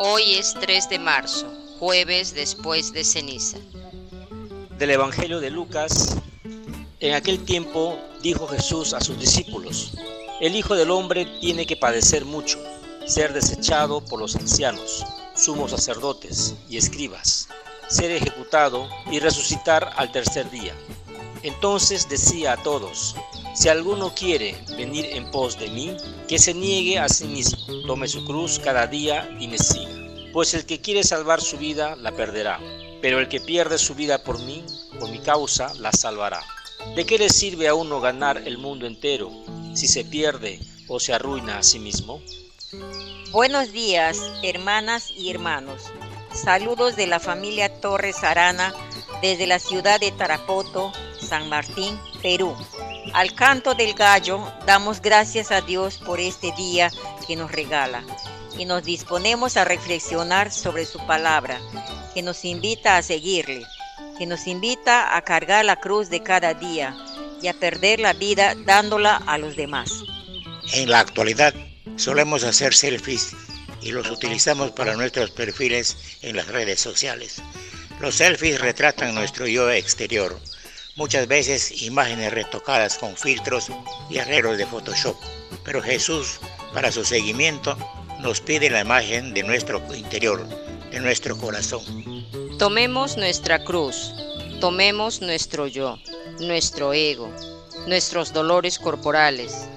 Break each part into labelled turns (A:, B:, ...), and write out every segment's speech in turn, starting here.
A: Hoy es 3 de marzo, jueves después de ceniza.
B: Del Evangelio de Lucas, en aquel tiempo dijo Jesús a sus discípulos, el Hijo del Hombre tiene que padecer mucho, ser desechado por los ancianos, sumos sacerdotes y escribas, ser ejecutado y resucitar al tercer día. Entonces decía a todos, si alguno quiere venir en pos de mí, que se niegue a sí mismo, tome su cruz cada día y me siga. Pues el que quiere salvar su vida la perderá, pero el que pierde su vida por mí, por mi causa, la salvará. ¿De qué le sirve a uno ganar el mundo entero si se pierde o se arruina a sí mismo?
C: Buenos días, hermanas y hermanos. Saludos de la familia Torres Arana desde la ciudad de Tarapoto, San Martín, Perú. Al canto del gallo damos gracias a Dios por este día que nos regala y nos disponemos a reflexionar sobre su palabra, que nos invita a seguirle, que nos invita a cargar la cruz de cada día y a perder la vida dándola a los demás.
D: En la actualidad solemos hacer selfies y los utilizamos para nuestros perfiles en las redes sociales. Los selfies retratan nuestro yo exterior, muchas veces imágenes retocadas con filtros y arreglos de Photoshop. Pero Jesús, para su seguimiento, nos pide la imagen de nuestro interior, de nuestro corazón.
A: Tomemos nuestra cruz, tomemos nuestro yo, nuestro ego, nuestros dolores corporales,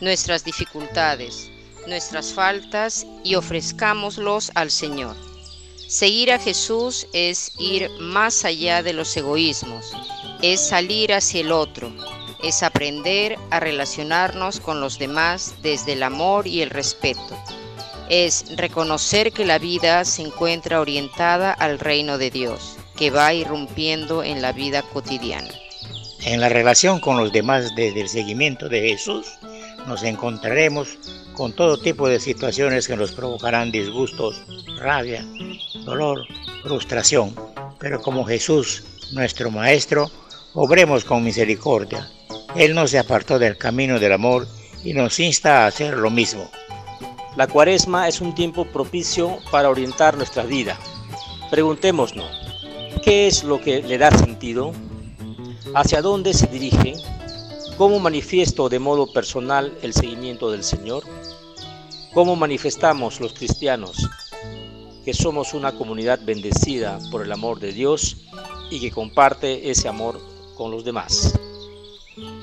A: nuestras dificultades, nuestras faltas y ofrezcámoslos al Señor. Seguir a Jesús es ir más allá de los egoísmos, es salir hacia el otro, es aprender a relacionarnos con los demás desde el amor y el respeto. Es reconocer que la vida se encuentra orientada al reino de Dios, que va irrumpiendo en la vida cotidiana.
D: En la relación con los demás desde el seguimiento de Jesús, nos encontraremos con todo tipo de situaciones que nos provocarán disgustos, rabia, dolor, frustración. Pero como Jesús, nuestro Maestro, obremos con misericordia. Él no se apartó del camino del amor y nos insta a hacer lo mismo.
B: La cuaresma es un tiempo propicio para orientar nuestra vida. Preguntémonos, ¿qué es lo que le da sentido? ¿Hacia dónde se dirige? ¿Cómo manifiesto de modo personal el seguimiento del Señor? ¿Cómo manifestamos los cristianos que somos una comunidad bendecida por el amor de Dios y que comparte ese amor los demás.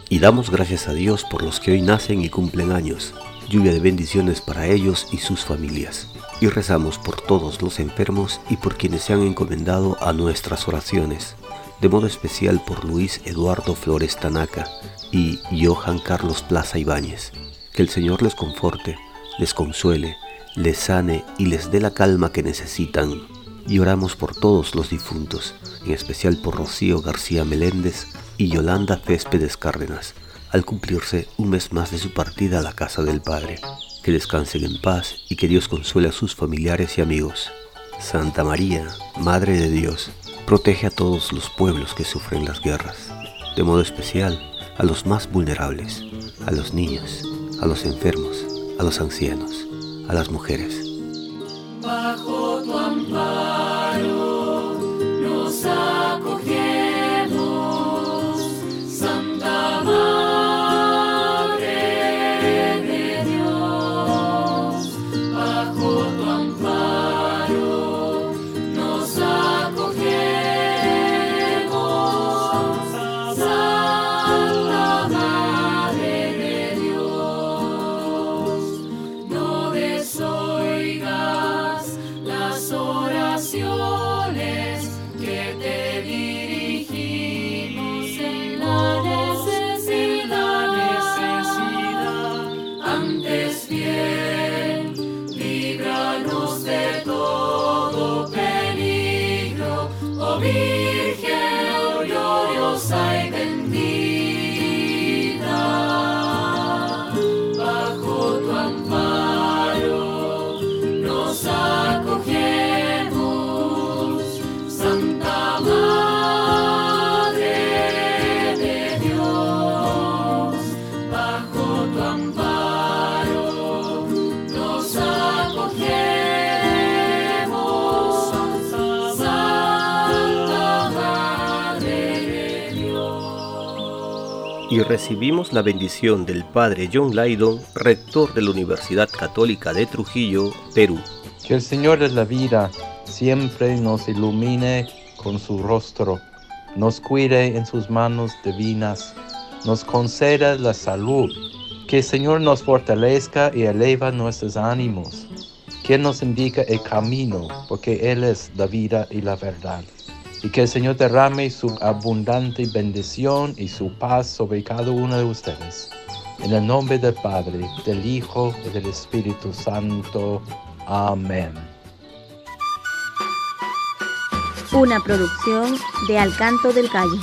E: Y damos gracias a Dios por los que hoy nacen y cumplen años, lluvia de bendiciones para ellos y sus familias. Y rezamos por todos los enfermos y por quienes se han encomendado a nuestras oraciones, de modo especial por Luis Eduardo Flores Tanaka y Johan Carlos Plaza Ibáñez. Que el Señor les conforte, les consuele, les sane y les dé la calma que necesitan. Y oramos por todos los difuntos, en especial por Rocío García Meléndez y Yolanda Céspedes Cárdenas, al cumplirse un mes más de su partida a la casa del Padre. Que descansen en paz y que Dios consuele a sus familiares y amigos. Santa María, Madre de Dios, protege a todos los pueblos que sufren las guerras, de modo especial a los más vulnerables, a los niños, a los enfermos, a los ancianos, a las mujeres.
F: Bajo
E: y recibimos la bendición del Padre John Lydon, rector de la Universidad Católica de Trujillo, Perú.
G: Que el Señor de la vida siempre nos ilumine con su rostro, nos cuide en sus manos divinas, nos conceda la salud, que el Señor nos fortalezca y eleva nuestros ánimos, que nos indique el camino, porque Él es la vida y la verdad. Y que el Señor derrame su abundante bendición y su paz sobre cada uno de ustedes. En el nombre del Padre, del Hijo y del Espíritu Santo. Amén.
H: Una producción de Alcanto del Calle.